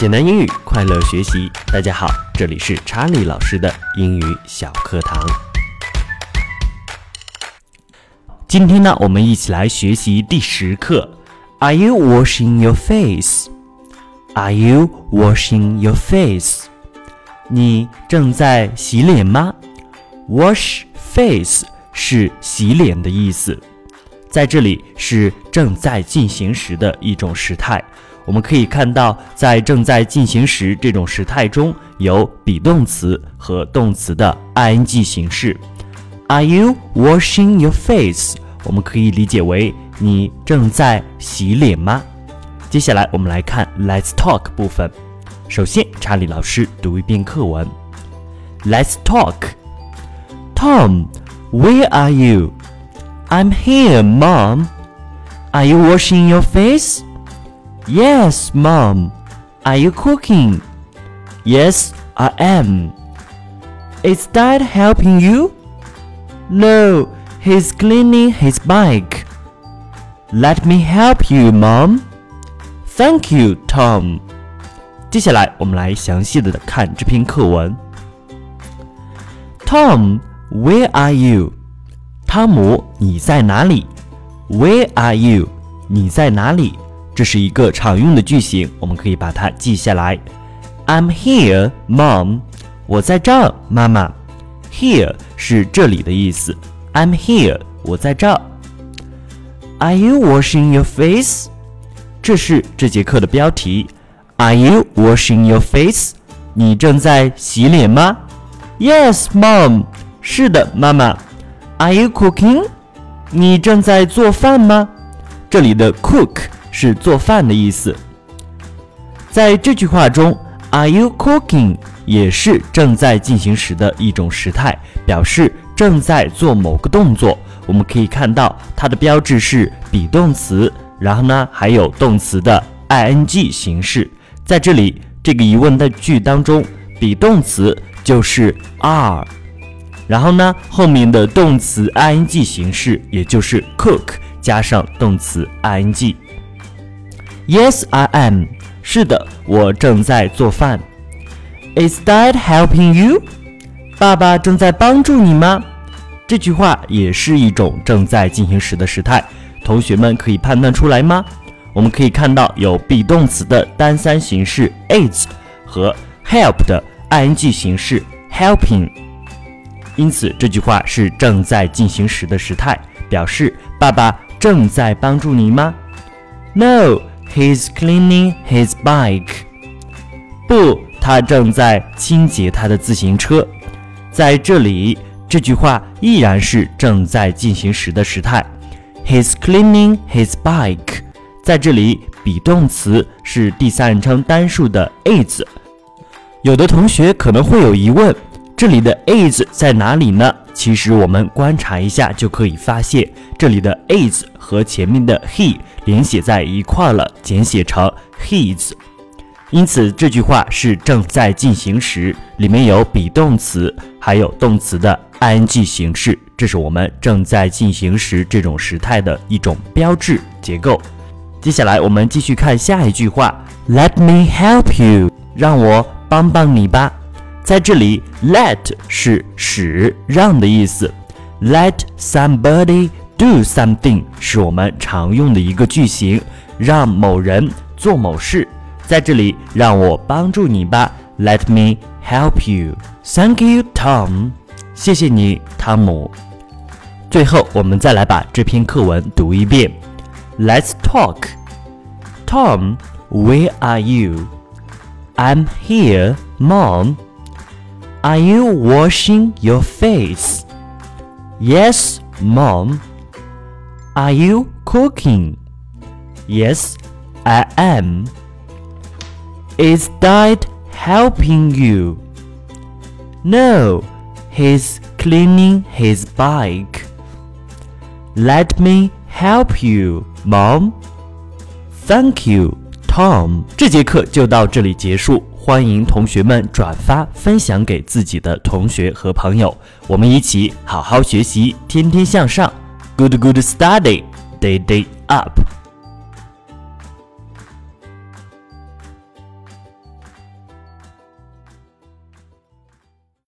简单英语，快乐学习。大家好，这里是查理老师的英语小课堂。今天呢，我们一起来学习第十课。Are you washing your face? Are you washing your face? 你正在洗脸吗？Wash face 是洗脸的意思，在这里是正在进行时的一种时态。我们可以看到，在正在进行时这种时态中有 be 动词和动词的 ing 形式。Are you washing your face？我们可以理解为你正在洗脸吗？接下来我们来看 Let's talk 部分。首先，查理老师读一遍课文。Let's talk. Tom, where are you? I'm here, Mom. Are you washing your face? Yes, Mom. Are you cooking? Yes, I am. Is Dad helping you? No, he's cleaning his bike. Let me help you, Mom. Thank you, Tom. 接下来，我们来详细的看这篇课文。Tom, where are you? 汤姆，你在哪里？Where are you? 你在哪里？这是一个常用的句型，我们可以把它记下来。I'm here, Mom。我在这儿，妈妈。Here 是这里的意思。I'm here，我在这儿。Are you washing your face？这是这节课的标题。Are you washing your face？你正在洗脸吗？Yes, Mom。是的，妈妈。Are you cooking？你正在做饭吗？这里的 cook 是做饭的意思。在这句话中，Are you cooking？也是正在进行时的一种时态，表示正在做某个动作。我们可以看到它的标志是 be 动词，然后呢还有动词的 ing 形式。在这里这个疑问的句当中，be 动词就是 are，然后呢后面的动词 ing 形式也就是 cook 加上动词 ing。Yes, I am。是的，我正在做饭。Is Dad helping you？爸爸正在帮助你吗？这句话也是一种正在进行时的时态，同学们可以判断出来吗？我们可以看到有 be 动词的单三形式 is 和 help 的 ing 形式 helping，因此这句话是正在进行时的时态，表示爸爸正在帮助你吗？No。He's cleaning his bike。不，他正在清洁他的自行车。在这里，这句话依然是正在进行时的时态。He's cleaning his bike。在这里，be 动词是第三人称单数的 is。有的同学可能会有疑问，这里的 is 在哪里呢？其实我们观察一下就可以发现，这里的 is 和前面的 he 连写在一块了，简写成 his。因此这句话是正在进行时，里面有 be 动词，还有动词的 ing 形式，这是我们正在进行时这种时态的一种标志结构。接下来我们继续看下一句话，Let me help you，让我帮帮你吧。在这里，let 是使让的意思，let somebody do something 是我们常用的一个句型，让某人做某事。在这里，让我帮助你吧，Let me help you. Thank you, Tom. 谢谢你，汤姆。最后，我们再来把这篇课文读一遍。Let's talk. Tom, where are you? I'm here, Mom. Are you washing your face? Yes, Mom. Are you cooking? Yes, I am. Is Dad helping you? No, he's cleaning his bike. Let me help you, Mom. Thank you, Tom. 这节课就到这里结束。 欢迎同学们转发分享给自己的同学和朋友，我们一起好好学习，天天向上。Good, good study, day, day up.